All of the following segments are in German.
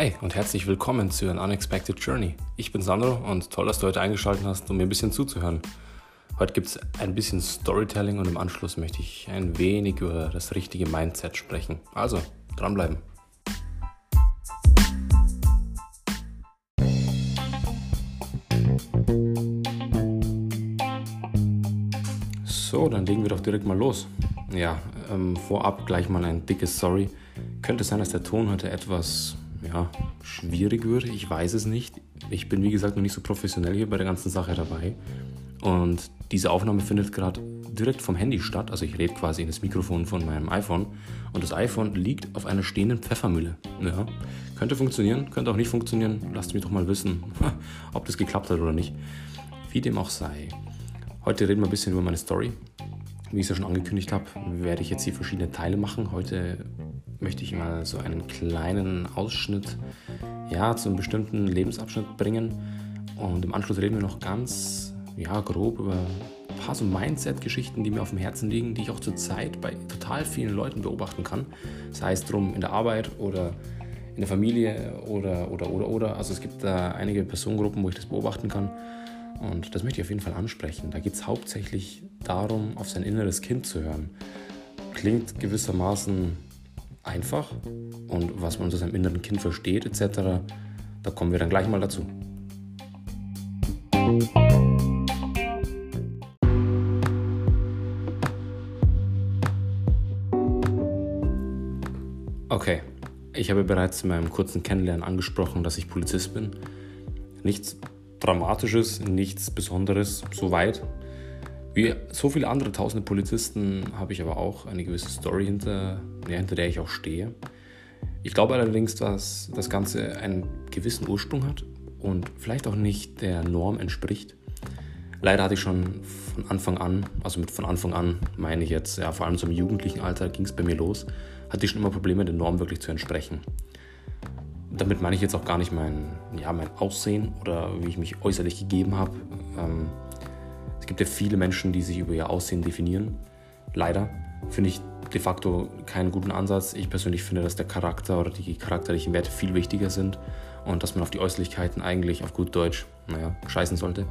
Hi und herzlich willkommen zu An Unexpected Journey. Ich bin Sandro und toll, dass du heute eingeschaltet hast, um mir ein bisschen zuzuhören. Heute gibt es ein bisschen Storytelling und im Anschluss möchte ich ein wenig über das richtige Mindset sprechen. Also, dranbleiben. So, dann legen wir doch direkt mal los. Ja, ähm, vorab gleich mal ein dickes Sorry. Könnte sein, dass der Ton heute etwas ja, schwierig wird. Ich weiß es nicht. Ich bin, wie gesagt, noch nicht so professionell hier bei der ganzen Sache dabei. Und diese Aufnahme findet gerade direkt vom Handy statt. Also ich rede quasi in das Mikrofon von meinem iPhone. Und das iPhone liegt auf einer stehenden Pfeffermühle. Ja, könnte funktionieren, könnte auch nicht funktionieren. Lasst mich doch mal wissen, ob das geklappt hat oder nicht. Wie dem auch sei. Heute reden wir ein bisschen über meine Story. Wie ich es ja schon angekündigt habe, werde ich jetzt hier verschiedene Teile machen. Heute möchte ich mal so einen kleinen Ausschnitt ja, zu einem bestimmten Lebensabschnitt bringen. Und im Anschluss reden wir noch ganz ja, grob über ein paar so Mindset-Geschichten, die mir auf dem Herzen liegen, die ich auch zurzeit bei total vielen Leuten beobachten kann. Sei es drum in der Arbeit oder in der Familie oder, oder, oder, oder. Also es gibt da einige Personengruppen, wo ich das beobachten kann. Und das möchte ich auf jeden Fall ansprechen. Da geht es hauptsächlich darum, auf sein inneres Kind zu hören. Klingt gewissermaßen einfach und was man unter seinem inneren Kind versteht etc., da kommen wir dann gleich mal dazu. Okay, ich habe bereits in meinem kurzen Kennenlernen angesprochen, dass ich Polizist bin. Nichts Dramatisches, nichts Besonderes, soweit. Wie so viele andere tausende Polizisten habe ich aber auch eine gewisse Story hinter, ja, hinter der ich auch stehe. Ich glaube allerdings, dass das Ganze einen gewissen Ursprung hat und vielleicht auch nicht der Norm entspricht. Leider hatte ich schon von Anfang an, also mit von Anfang an meine ich jetzt, ja, vor allem zum jugendlichen Alter ging es bei mir los, hatte ich schon immer Probleme, der Norm wirklich zu entsprechen. Damit meine ich jetzt auch gar nicht mein, ja, mein Aussehen oder wie ich mich äußerlich gegeben habe. Ähm, gibt ja viele Menschen, die sich über ihr Aussehen definieren. Leider finde ich de facto keinen guten Ansatz. Ich persönlich finde, dass der Charakter oder die charakterlichen Werte viel wichtiger sind und dass man auf die Äußerlichkeiten eigentlich auf gut Deutsch, naja, scheißen sollte.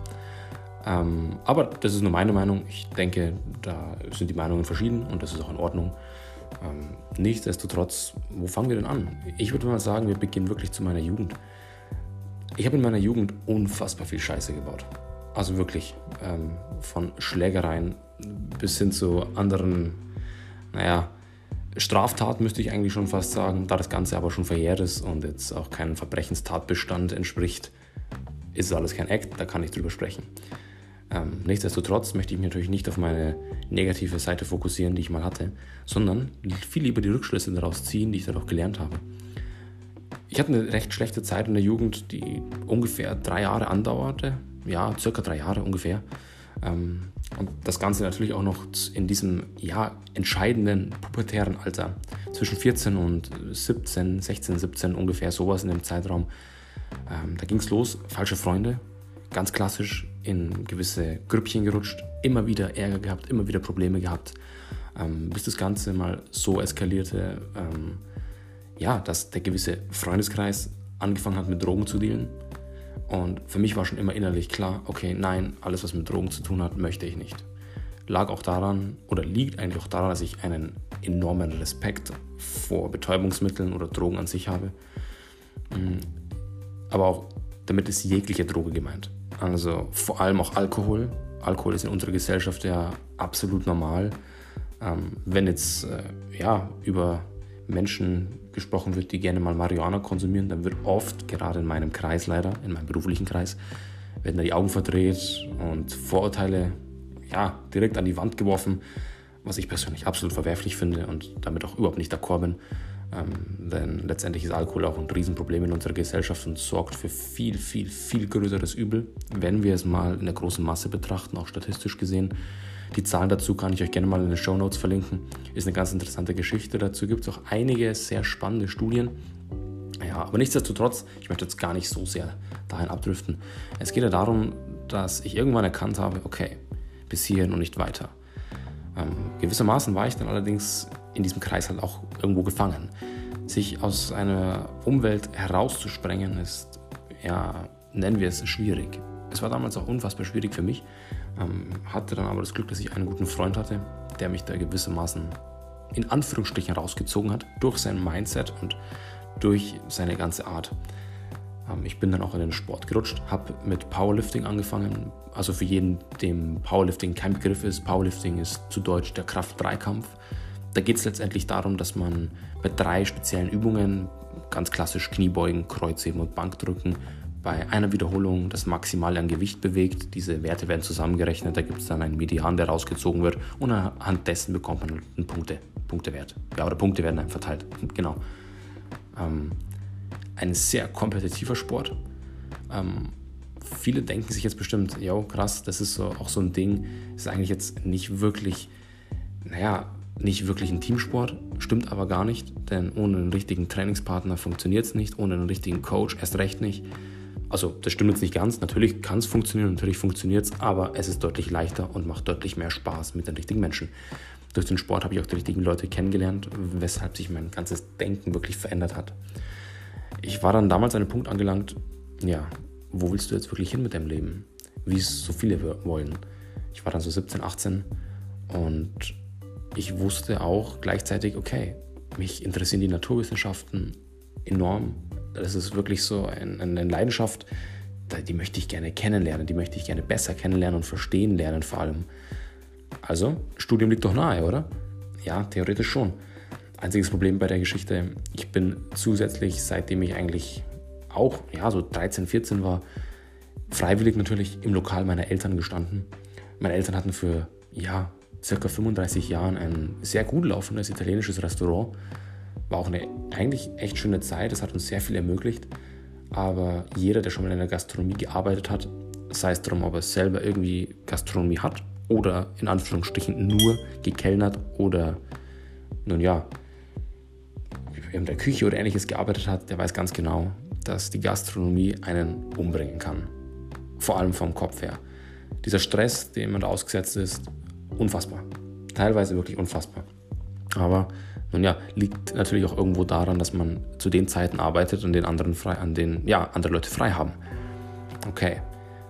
Ähm, aber das ist nur meine Meinung. Ich denke, da sind die Meinungen verschieden und das ist auch in Ordnung. Ähm, nichtsdestotrotz, wo fangen wir denn an? Ich würde mal sagen, wir beginnen wirklich zu meiner Jugend. Ich habe in meiner Jugend unfassbar viel Scheiße gebaut. Also wirklich ähm, von Schlägereien bis hin zu anderen, naja, Straftaten müsste ich eigentlich schon fast sagen. Da das Ganze aber schon verjährt ist und jetzt auch keinem Verbrechenstatbestand entspricht, ist es alles kein Act, da kann ich drüber sprechen. Ähm, nichtsdestotrotz möchte ich mich natürlich nicht auf meine negative Seite fokussieren, die ich mal hatte, sondern viel lieber die Rückschlüsse daraus ziehen, die ich dadurch gelernt habe. Ich hatte eine recht schlechte Zeit in der Jugend, die ungefähr drei Jahre andauerte ja, circa drei Jahre ungefähr. Ähm, und das Ganze natürlich auch noch in diesem ja, entscheidenden pubertären Alter, zwischen 14 und 17, 16, 17 ungefähr, sowas in dem Zeitraum. Ähm, da ging es los, falsche Freunde, ganz klassisch in gewisse Grüppchen gerutscht, immer wieder Ärger gehabt, immer wieder Probleme gehabt, ähm, bis das Ganze mal so eskalierte, ähm, ja, dass der gewisse Freundeskreis angefangen hat mit Drogen zu dealen und für mich war schon immer innerlich klar, okay, nein, alles, was mit Drogen zu tun hat, möchte ich nicht. Lag auch daran, oder liegt eigentlich auch daran, dass ich einen enormen Respekt vor Betäubungsmitteln oder Drogen an sich habe. Mm, aber auch damit ist jegliche Droge gemeint. Also vor allem auch Alkohol. Alkohol ist in unserer Gesellschaft ja absolut normal. Ähm, wenn jetzt äh, ja, über Menschen gesprochen wird, die gerne mal Marihuana konsumieren, dann wird oft, gerade in meinem Kreis leider, in meinem beruflichen Kreis, werden da die Augen verdreht und Vorurteile ja, direkt an die Wand geworfen, was ich persönlich absolut verwerflich finde und damit auch überhaupt nicht d'accord bin. Ähm, denn letztendlich ist Alkohol auch ein Riesenproblem in unserer Gesellschaft und sorgt für viel, viel, viel größeres Übel, wenn wir es mal in der großen Masse betrachten, auch statistisch gesehen. Die Zahlen dazu kann ich euch gerne mal in den Show Notes verlinken. Ist eine ganz interessante Geschichte. Dazu gibt es auch einige sehr spannende Studien. Ja, aber nichtsdestotrotz, ich möchte jetzt gar nicht so sehr dahin abdriften. Es geht ja darum, dass ich irgendwann erkannt habe, okay, bis hierhin und nicht weiter. Ähm, gewissermaßen war ich dann allerdings in diesem Kreis halt auch irgendwo gefangen. sich aus einer Umwelt herauszusprengen, ist, ja, nennen wir es schwierig. Es war damals auch unfassbar schwierig für mich, ähm, hatte dann aber das Glück, dass ich einen guten Freund hatte, der mich da gewissermaßen in Anführungsstrichen rausgezogen hat, durch sein Mindset und durch seine ganze Art. Ähm, ich bin dann auch in den Sport gerutscht, habe mit Powerlifting angefangen. Also für jeden, dem Powerlifting kein Begriff ist, Powerlifting ist zu Deutsch der Kraft-3-Kampf. Da geht es letztendlich darum, dass man bei drei speziellen Übungen, ganz klassisch Kniebeugen, Kreuzheben und Bankdrücken, bei einer Wiederholung das Maximale an Gewicht bewegt. Diese Werte werden zusammengerechnet, da gibt es dann einen Median, der rausgezogen wird und anhand dessen bekommt man einen Punkte, Punktewert. Ja, oder Punkte werden dann verteilt. Genau. Ähm, ein sehr kompetitiver Sport. Ähm, viele denken sich jetzt bestimmt, ja krass, das ist so, auch so ein Ding, ist eigentlich jetzt nicht wirklich, naja, nicht wirklich ein Teamsport, stimmt aber gar nicht, denn ohne einen richtigen Trainingspartner funktioniert es nicht, ohne einen richtigen Coach erst recht nicht. Also das stimmt jetzt nicht ganz, natürlich kann es funktionieren, natürlich funktioniert es, aber es ist deutlich leichter und macht deutlich mehr Spaß mit den richtigen Menschen. Durch den Sport habe ich auch die richtigen Leute kennengelernt, weshalb sich mein ganzes Denken wirklich verändert hat. Ich war dann damals an einem Punkt angelangt, ja, wo willst du jetzt wirklich hin mit deinem Leben? Wie es so viele wollen. Ich war dann so 17, 18 und ich wusste auch gleichzeitig, okay, mich interessieren die Naturwissenschaften enorm. Das ist wirklich so eine Leidenschaft, die möchte ich gerne kennenlernen, die möchte ich gerne besser kennenlernen und verstehen lernen vor allem. Also, Studium liegt doch nahe, oder? Ja, theoretisch schon. Einziges Problem bei der Geschichte, ich bin zusätzlich, seitdem ich eigentlich auch, ja, so 13, 14 war, freiwillig natürlich im Lokal meiner Eltern gestanden. Meine Eltern hatten für, ja, circa 35 Jahren ein sehr gut laufendes italienisches Restaurant. War auch eine eigentlich echt schöne Zeit, es hat uns sehr viel ermöglicht. Aber jeder, der schon mal in der Gastronomie gearbeitet hat, sei es darum, ob er selber irgendwie Gastronomie hat oder in Anführungsstrichen nur gekellnert oder, nun ja, in der Küche oder ähnliches gearbeitet hat, der weiß ganz genau, dass die Gastronomie einen umbringen kann. Vor allem vom Kopf her. Dieser Stress, dem man da ausgesetzt ist, unfassbar. Teilweise wirklich unfassbar. Aber nun ja, liegt natürlich auch irgendwo daran, dass man zu den Zeiten arbeitet, an denen anderen frei, an denen ja andere Leute frei haben. Okay,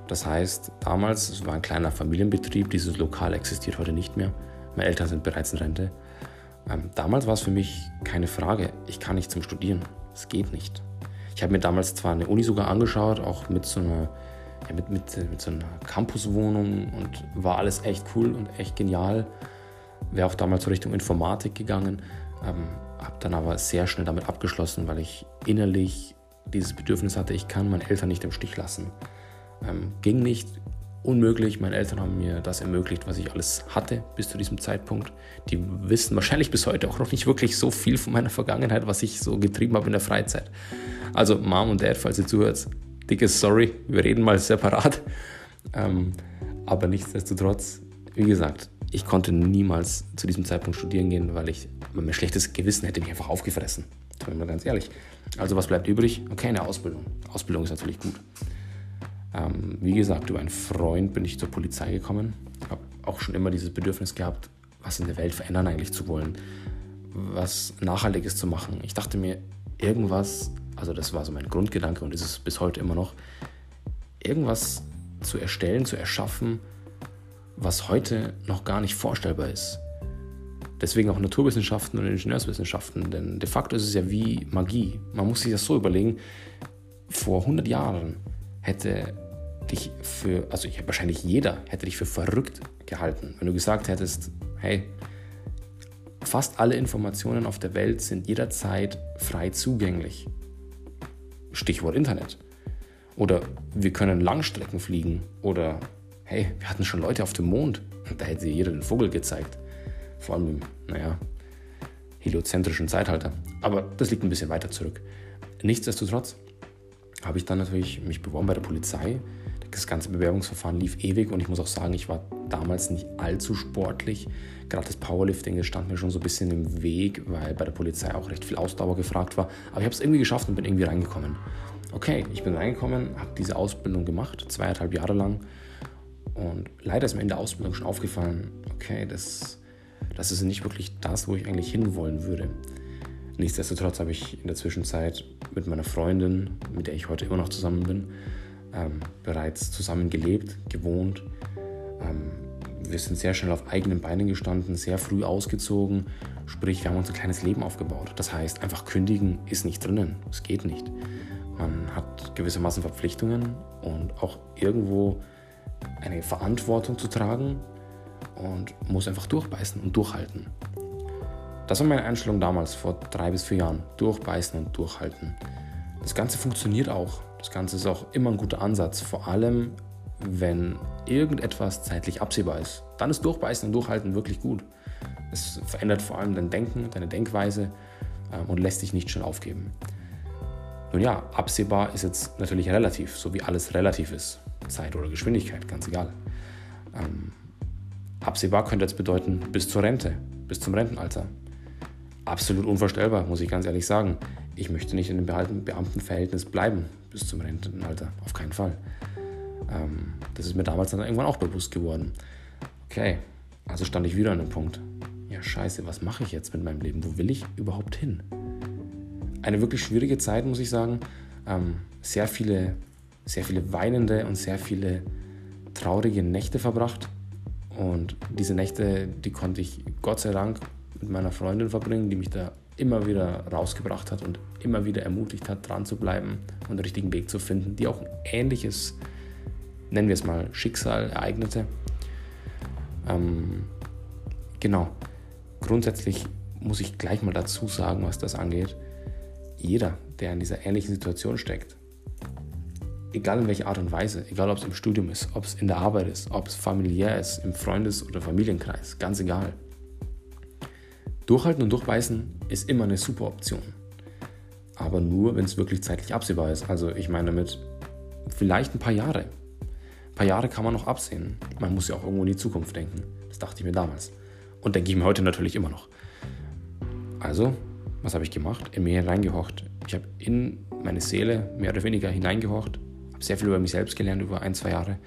das heißt, damals es war ein kleiner Familienbetrieb, dieses Lokal existiert heute nicht mehr. Meine Eltern sind bereits in Rente. Ähm, damals war es für mich keine Frage, ich kann nicht zum Studieren. Es geht nicht. Ich habe mir damals zwar eine Uni sogar angeschaut, auch mit so einer, ja, mit, mit, mit so einer Campuswohnung und war alles echt cool und echt genial. Wäre auch damals so Richtung Informatik gegangen, ähm, habe dann aber sehr schnell damit abgeschlossen, weil ich innerlich dieses Bedürfnis hatte, ich kann meine Eltern nicht im Stich lassen. Ähm, ging nicht, unmöglich. Meine Eltern haben mir das ermöglicht, was ich alles hatte bis zu diesem Zeitpunkt. Die wissen wahrscheinlich bis heute auch noch nicht wirklich so viel von meiner Vergangenheit, was ich so getrieben habe in der Freizeit. Also Mom und Dad, falls ihr zuhört, dickes Sorry, wir reden mal separat. Ähm, aber nichtsdestotrotz, wie gesagt, ich konnte niemals zu diesem Zeitpunkt studieren gehen, weil ich mein schlechtes Gewissen hätte mich einfach aufgefressen. Tun wir mal ganz ehrlich. Also was bleibt übrig? Okay, eine Ausbildung. Ausbildung ist natürlich gut. Ähm, wie gesagt, über einen Freund bin ich zur Polizei gekommen. Ich habe auch schon immer dieses Bedürfnis gehabt, was in der Welt verändern eigentlich zu wollen, was Nachhaltiges zu machen. Ich dachte mir, irgendwas, also das war so mein Grundgedanke und ist es bis heute immer noch, irgendwas zu erstellen, zu erschaffen, was heute noch gar nicht vorstellbar ist. Deswegen auch Naturwissenschaften und Ingenieurswissenschaften, denn de facto ist es ja wie Magie. Man muss sich das so überlegen, vor 100 Jahren hätte dich für, also ich, wahrscheinlich jeder hätte dich für verrückt gehalten, wenn du gesagt hättest, hey, fast alle Informationen auf der Welt sind jederzeit frei zugänglich. Stichwort Internet. Oder wir können Langstrecken fliegen. Oder hey, wir hatten schon Leute auf dem Mond. Da hätte jeder den Vogel gezeigt. Vor allem im, naja, heliozentrischen Zeitalter. Aber das liegt ein bisschen weiter zurück. Nichtsdestotrotz habe ich dann natürlich mich beworben bei der Polizei. Das ganze Bewerbungsverfahren lief ewig und ich muss auch sagen, ich war damals nicht allzu sportlich. Gerade das Powerlifting, das stand mir schon so ein bisschen im Weg, weil bei der Polizei auch recht viel Ausdauer gefragt war. Aber ich habe es irgendwie geschafft und bin irgendwie reingekommen. Okay, ich bin reingekommen, habe diese Ausbildung gemacht, zweieinhalb Jahre lang. Und leider ist mir in der Ausbildung schon aufgefallen, okay, das, das ist nicht wirklich das, wo ich eigentlich hinwollen würde. Nichtsdestotrotz habe ich in der Zwischenzeit mit meiner Freundin, mit der ich heute immer noch zusammen bin, ähm, bereits zusammen gelebt, gewohnt. Ähm, wir sind sehr schnell auf eigenen Beinen gestanden, sehr früh ausgezogen. Sprich, wir haben uns ein kleines Leben aufgebaut. Das heißt, einfach kündigen ist nicht drinnen. Es geht nicht. Man hat gewissermaßen Verpflichtungen und auch irgendwo eine Verantwortung zu tragen und muss einfach durchbeißen und durchhalten. Das war meine Einstellung damals, vor drei bis vier Jahren. Durchbeißen und durchhalten. Das Ganze funktioniert auch. Das Ganze ist auch immer ein guter Ansatz. Vor allem, wenn irgendetwas zeitlich absehbar ist. Dann ist Durchbeißen und Durchhalten wirklich gut. Es verändert vor allem dein Denken, deine Denkweise ähm, und lässt dich nicht schnell aufgeben. Nun ja, absehbar ist jetzt natürlich relativ, so wie alles relativ ist. Zeit oder Geschwindigkeit, ganz egal. Ähm, absehbar könnte jetzt bedeuten bis zur Rente, bis zum Rentenalter. Absolut unvorstellbar, muss ich ganz ehrlich sagen. Ich möchte nicht in dem Beamtenverhältnis bleiben bis zum Rentenalter, auf keinen Fall. Ähm, das ist mir damals dann irgendwann auch bewusst geworden. Okay, also stand ich wieder an dem Punkt. Ja, scheiße, was mache ich jetzt mit meinem Leben? Wo will ich überhaupt hin? Eine wirklich schwierige Zeit, muss ich sagen. Ähm, sehr, viele, sehr viele weinende und sehr viele traurige Nächte verbracht. Und diese Nächte, die konnte ich Gott sei Dank mit meiner Freundin verbringen, die mich da immer wieder rausgebracht hat und immer wieder ermutigt hat, dran zu bleiben und den richtigen Weg zu finden, die auch ein ähnliches nennen wir es mal, Schicksal ereignete. Ähm, genau. Grundsätzlich muss ich gleich mal dazu sagen, was das angeht. Jeder, der in dieser ähnlichen Situation steckt, egal in welcher Art und Weise, egal ob es im Studium ist, ob es in der Arbeit ist, ob es familiär ist, im Freundes- oder Familienkreis, ganz egal. Durchhalten und durchbeißen ist immer eine super Option. Aber nur, wenn es wirklich zeitlich absehbar ist. Also ich meine damit vielleicht ein paar Jahre, paar Jahre kann man noch absehen. Man muss ja auch irgendwo in die Zukunft denken. Das dachte ich mir damals. Und denke ich mir heute natürlich immer noch. Also, was habe ich gemacht? In mir hineingehocht. Ich habe in meine Seele mehr oder weniger hineingehorcht, habe sehr viel über mich selbst gelernt über ein, zwei Jahre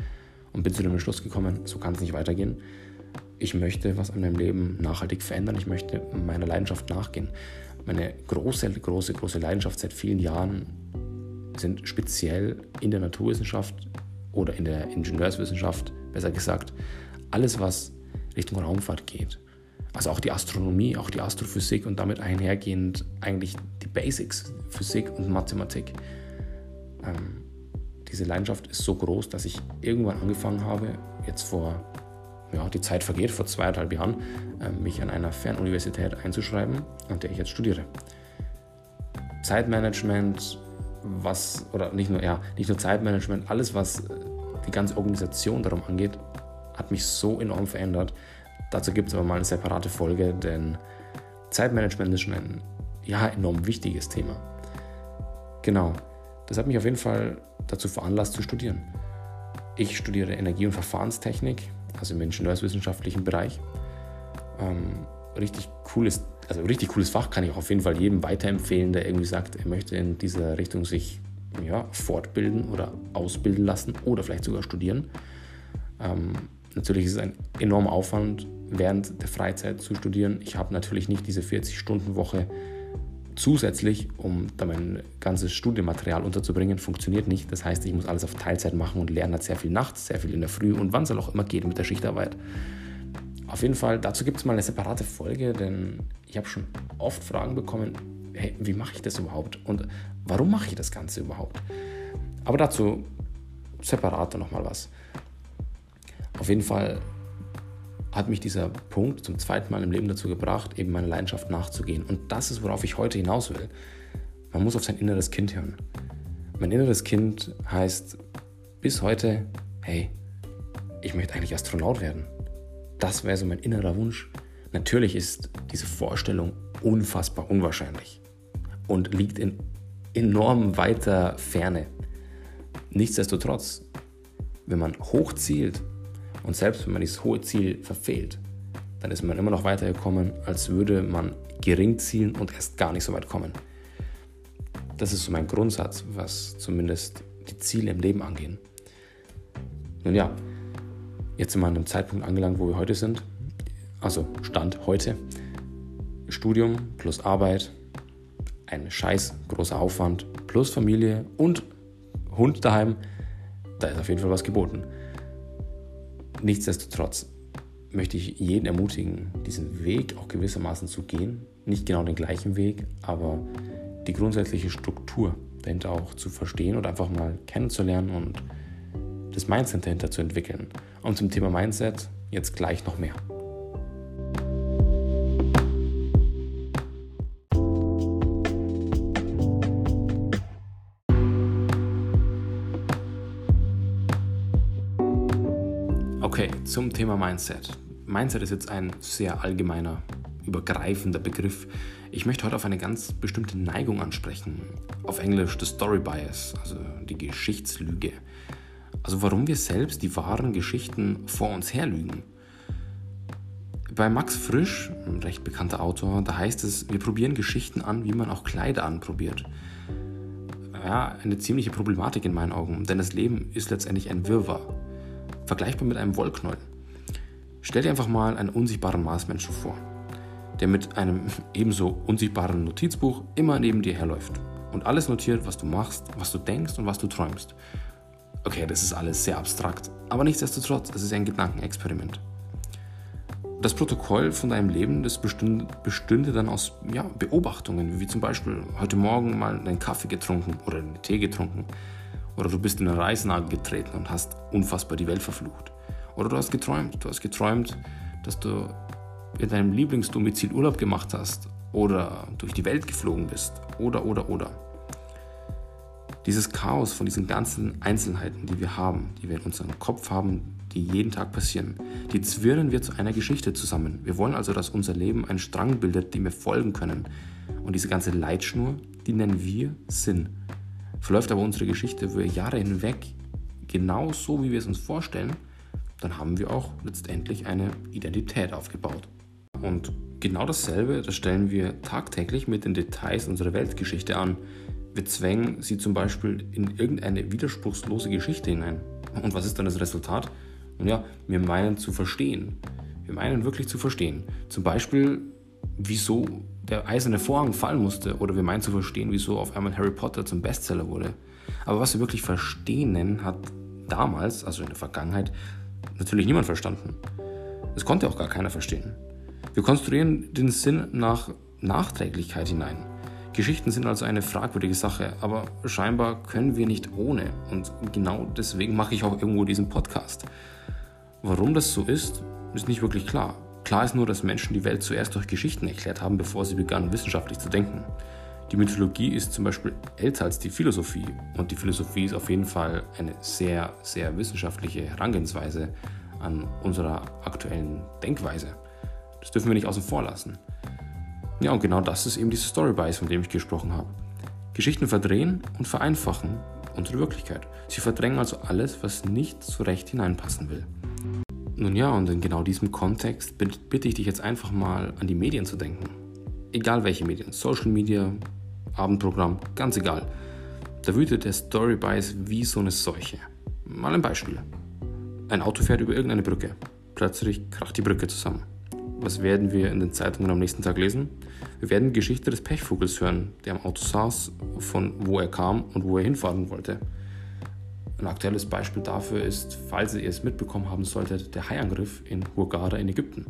und bin zu dem Schluss gekommen, so kann es nicht weitergehen. Ich möchte was an meinem Leben nachhaltig verändern. Ich möchte meiner Leidenschaft nachgehen. Meine große, große, große Leidenschaft seit vielen Jahren sind speziell in der Naturwissenschaft oder in der Ingenieurswissenschaft, besser gesagt, alles, was Richtung Raumfahrt geht. Also auch die Astronomie, auch die Astrophysik und damit einhergehend eigentlich die Basics, Physik und Mathematik. Ähm, diese Leidenschaft ist so groß, dass ich irgendwann angefangen habe, jetzt vor, ja, die Zeit vergeht, vor zweieinhalb Jahren, äh, mich an einer Fernuniversität einzuschreiben, an der ich jetzt studiere. Zeitmanagement, was, oder nicht nur, ja, nicht nur Zeitmanagement, alles, was äh, die ganze Organisation darum angeht, hat mich so enorm verändert. Dazu gibt es aber mal eine separate Folge, denn Zeitmanagement ist schon ein ja, enorm wichtiges Thema. Genau, das hat mich auf jeden Fall dazu veranlasst zu studieren. Ich studiere Energie- und Verfahrenstechnik, also im ingenieurswissenschaftlichen Bereich. Ähm, richtig cooles also richtig cooles Fach kann ich auch auf jeden Fall jedem weiterempfehlen, der irgendwie sagt, er möchte in dieser Richtung sich ja, fortbilden oder ausbilden lassen oder vielleicht sogar studieren. Ähm, natürlich ist es ein enormer Aufwand, während der Freizeit zu studieren. Ich habe natürlich nicht diese 40-Stunden-Woche zusätzlich, um da mein ganzes Studienmaterial unterzubringen. Funktioniert nicht. Das heißt, ich muss alles auf Teilzeit machen und lerne halt sehr viel nachts, sehr viel in der Früh und wann es auch immer geht mit der Schichtarbeit. Auf jeden Fall, dazu gibt es mal eine separate Folge, denn ich habe schon oft Fragen bekommen, hey, wie mache ich das überhaupt und warum mache ich das Ganze überhaupt? Aber dazu separat nochmal was. Auf jeden Fall hat mich dieser Punkt zum zweiten Mal im Leben dazu gebracht, eben meiner Leidenschaft nachzugehen. Und das ist, worauf ich heute hinaus will. Man muss auf sein inneres Kind hören. Mein inneres Kind heißt bis heute, hey, ich möchte eigentlich Astronaut werden. Das wäre so mein innerer Wunsch. Natürlich ist diese Vorstellung unfassbar unwahrscheinlich und liegt in enorm weiter Ferne. Nichtsdestotrotz, wenn man hoch zielt und selbst wenn man dieses hohe Ziel verfehlt, dann ist man immer noch weitergekommen, als würde man gering zielen und erst gar nicht so weit kommen. Das ist so mein Grundsatz, was zumindest die Ziele im Leben angehen. Nun ja, Jetzt sind wir an einem Zeitpunkt angelangt, wo wir heute sind. Also Stand heute. Studium plus Arbeit ein scheiß großer Aufwand plus Familie und Hund daheim, da ist auf jeden Fall was geboten. Nichtsdestotrotz möchte ich jeden ermutigen, diesen Weg auch gewissermaßen zu gehen. Nicht genau den gleichen Weg, aber die grundsätzliche Struktur dahinter auch zu verstehen und einfach mal kennenzulernen und das Mindset dahinter zu entwickeln. Und zum Thema Mindset jetzt gleich noch mehr. Okay, zum Thema Mindset. Mindset ist jetzt ein sehr allgemeiner, übergreifender Begriff. Ich möchte heute auf eine ganz bestimmte Neigung ansprechen. Auf Englisch the Story Bias, also die Geschichtslüge. Also warum wir selbst die wahren Geschichten vor uns herlügen. Bei Max Frisch, ein recht bekannter Autor, da heißt es, wir probieren Geschichten an, wie man auch Kleider anprobiert. Ja, eine ziemliche Problematik in meinen Augen, denn das Leben ist letztendlich ein Wirrwarr. Vergleichbar mit einem Wollknäuel. Stell dir einfach mal einen unsichtbaren Marsmenschen vor, der mit einem ebenso unsichtbaren Notizbuch immer neben dir herläuft und alles notiert, was du machst, was du denkst und was du träumst. Okay, das ist alles sehr abstrakt, aber nichtsdestotrotz, es ist ein Gedankenexperiment. Das Protokoll von deinem Leben, das bestünde, bestünde dann aus ja, Beobachtungen, wie zum Beispiel heute Morgen mal einen Kaffee getrunken oder einen Tee getrunken. Oder du bist in eine Reisnagel getreten und hast unfassbar die Welt verflucht. Oder du hast geträumt. Du hast geträumt, dass du in deinem Lieblingsdomizil Urlaub gemacht hast. Oder durch die Welt geflogen bist. Oder, oder, oder. Dieses Chaos von diesen ganzen Einzelheiten, die wir haben, die wir in unserem Kopf haben, die jeden Tag passieren, die zwirren wir zu einer Geschichte zusammen. Wir wollen also, dass unser Leben einen Strang bildet, dem wir folgen können. Und diese ganze Leitschnur, die nennen wir Sinn. Verläuft aber unsere Geschichte über Jahre hinweg genau so, wie wir es uns vorstellen, dann haben wir auch letztendlich eine Identität aufgebaut. Und genau dasselbe, das stellen wir tagtäglich mit den Details unserer Weltgeschichte an. Wir zwängen sie zum Beispiel in irgendeine widerspruchslose Geschichte hinein. Und was ist dann das Resultat? Nun ja, wir meinen zu verstehen. Wir meinen wirklich zu verstehen. Zum Beispiel, wieso der eiserne Vorhang fallen musste oder wir meinen zu verstehen, wieso auf einmal Harry Potter zum Bestseller wurde. Aber was wir wirklich verstehen, hat damals, also in der Vergangenheit, natürlich niemand verstanden. Es konnte auch gar keiner verstehen. Wir konstruieren den Sinn nach Nachträglichkeit hinein. Geschichten sind also eine fragwürdige Sache, aber scheinbar können wir nicht ohne. Und genau deswegen mache ich auch irgendwo diesen Podcast. Warum das so ist, ist nicht wirklich klar. Klar ist nur, dass Menschen die Welt zuerst durch Geschichten erklärt haben, bevor sie begannen, wissenschaftlich zu denken. Die Mythologie ist zum Beispiel älter als die Philosophie und die Philosophie ist auf jeden Fall eine sehr, sehr wissenschaftliche Herangehensweise an unserer aktuellen Denkweise. Das dürfen wir nicht außen vor lassen. Ja, und genau das ist eben diese Story Bias, von dem ich gesprochen habe. Geschichten verdrehen und vereinfachen unsere Wirklichkeit. Sie verdrängen also alles, was nicht so recht hineinpassen will. Nun ja, und in genau diesem Kontext bitte ich dich jetzt einfach mal an die Medien zu denken. Egal welche Medien, Social Media, Abendprogramm, ganz egal. Da wütet der Story Bias wie so eine Seuche. Mal ein Beispiel. Ein Auto fährt über irgendeine Brücke. Plötzlich kracht die Brücke zusammen. Was werden wir in den Zeitungen am nächsten Tag lesen? Wir werden die Geschichte des Pechvogels hören, der am Auto saß, von wo er kam und wo er hinfahren wollte. Ein aktuelles Beispiel dafür ist, falls ihr es mitbekommen haben solltet, der Haiangriff in Hurghada in Ägypten.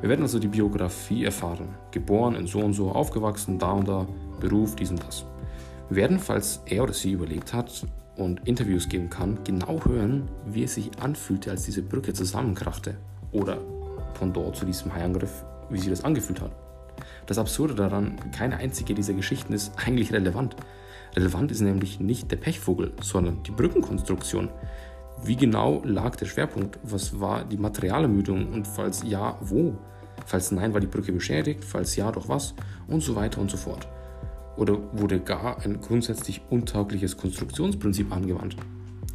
Wir werden also die Biografie erfahren. Geboren in so und so, aufgewachsen, da und da, Beruf, dies und das. Wir werden, falls er oder sie überlegt hat und Interviews geben kann, genau hören, wie es sich anfühlte, als diese Brücke zusammenkrachte. Oder von dort zu diesem Haiangriff, wie sich das angefühlt hat. Das Absurde daran, keine einzige dieser Geschichten ist eigentlich relevant. Relevant ist nämlich nicht der Pechvogel, sondern die Brückenkonstruktion. Wie genau lag der Schwerpunkt? Was war die Materialermüdung? Und falls ja, wo? Falls nein, war die Brücke beschädigt? Falls ja, doch was? Und so weiter und so fort. Oder wurde gar ein grundsätzlich untaugliches Konstruktionsprinzip angewandt?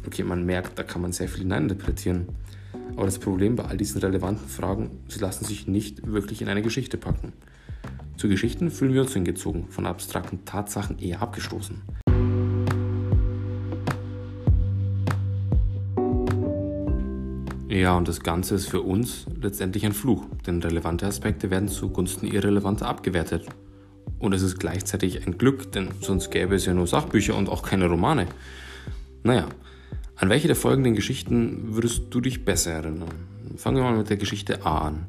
Okay, man merkt, da kann man sehr viel hineininterpretieren. Aber das Problem bei all diesen relevanten Fragen, sie lassen sich nicht wirklich in eine Geschichte packen. Zu Geschichten fühlen wir uns hingezogen, von abstrakten Tatsachen eher abgestoßen. Ja, und das Ganze ist für uns letztendlich ein Fluch, denn relevante Aspekte werden zugunsten irrelevanter abgewertet. Und es ist gleichzeitig ein Glück, denn sonst gäbe es ja nur Sachbücher und auch keine Romane. Naja, an welche der folgenden Geschichten würdest du dich besser erinnern? Fangen wir mal mit der Geschichte A an.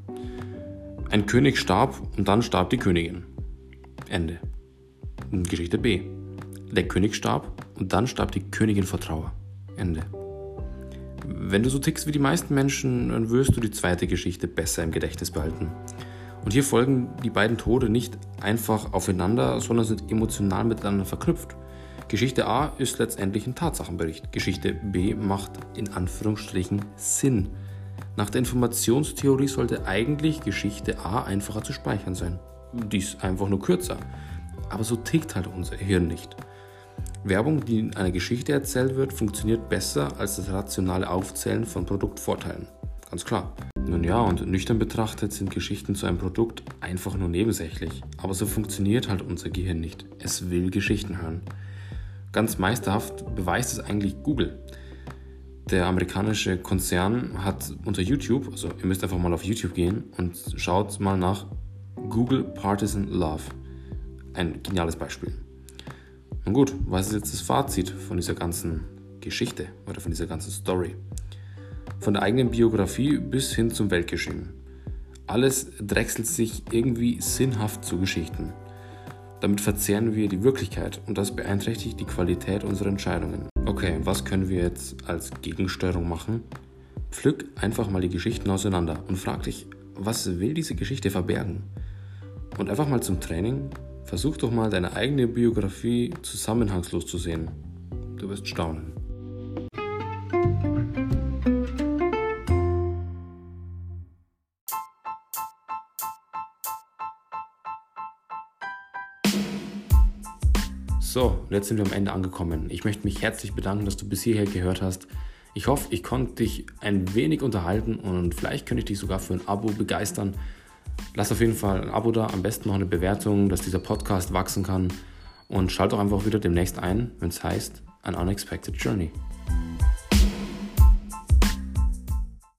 Ein König starb und dann starb die Königin. Ende. Geschichte B. Der König starb und dann starb die Königin vor Trauer. Ende. Wenn du so tickst wie die meisten Menschen, dann wirst du die zweite Geschichte besser im Gedächtnis behalten. Und hier folgen die beiden Tode nicht einfach aufeinander, sondern sind emotional miteinander verknüpft. Geschichte A ist letztendlich ein Tatsachenbericht. Geschichte B macht in Anführungsstrichen Sinn. Nach der Informationstheorie sollte eigentlich Geschichte A einfacher zu speichern sein. Dies einfach nur kürzer. Aber so tickt halt unser Hirn nicht. Werbung, die in einer Geschichte erzählt wird, funktioniert besser als das rationale Aufzählen von Produktvorteilen. Ganz klar. Nun ja, und nüchtern betrachtet sind Geschichten zu einem Produkt einfach nur nebensächlich. Aber so funktioniert halt unser Gehirn nicht. Es will Geschichten hören. Ganz meisterhaft beweist es eigentlich Google. Der amerikanische Konzern hat unter YouTube, also ihr müsst einfach mal auf YouTube gehen und schaut mal nach Google Partisan Love. Ein geniales Beispiel. Nun gut, was ist jetzt das Fazit von dieser ganzen Geschichte oder von dieser ganzen Story? Von der eigenen Biografie bis hin zum Weltgeschehen. Alles drechselt sich irgendwie sinnhaft zu Geschichten. Damit verzehren wir die Wirklichkeit und das beeinträchtigt die Qualität unserer Entscheidungen. Okay, was können wir jetzt als Gegensteuerung machen? Pflück einfach mal die Geschichten auseinander und frag dich, was will diese Geschichte verbergen? Und einfach mal zum Training, versuch doch mal deine eigene Biografie zusammenhangslos zu sehen. Du wirst staunen. Jetzt sind wir am Ende angekommen. Ich möchte mich herzlich bedanken, dass du bis hierher gehört hast. Ich hoffe, ich konnte dich ein wenig unterhalten und vielleicht könnte ich dich sogar für ein Abo begeistern. Lass auf jeden Fall ein Abo da, am besten noch eine Bewertung, dass dieser Podcast wachsen kann. Und schalt auch einfach wieder demnächst ein, wenn es heißt An Unexpected Journey.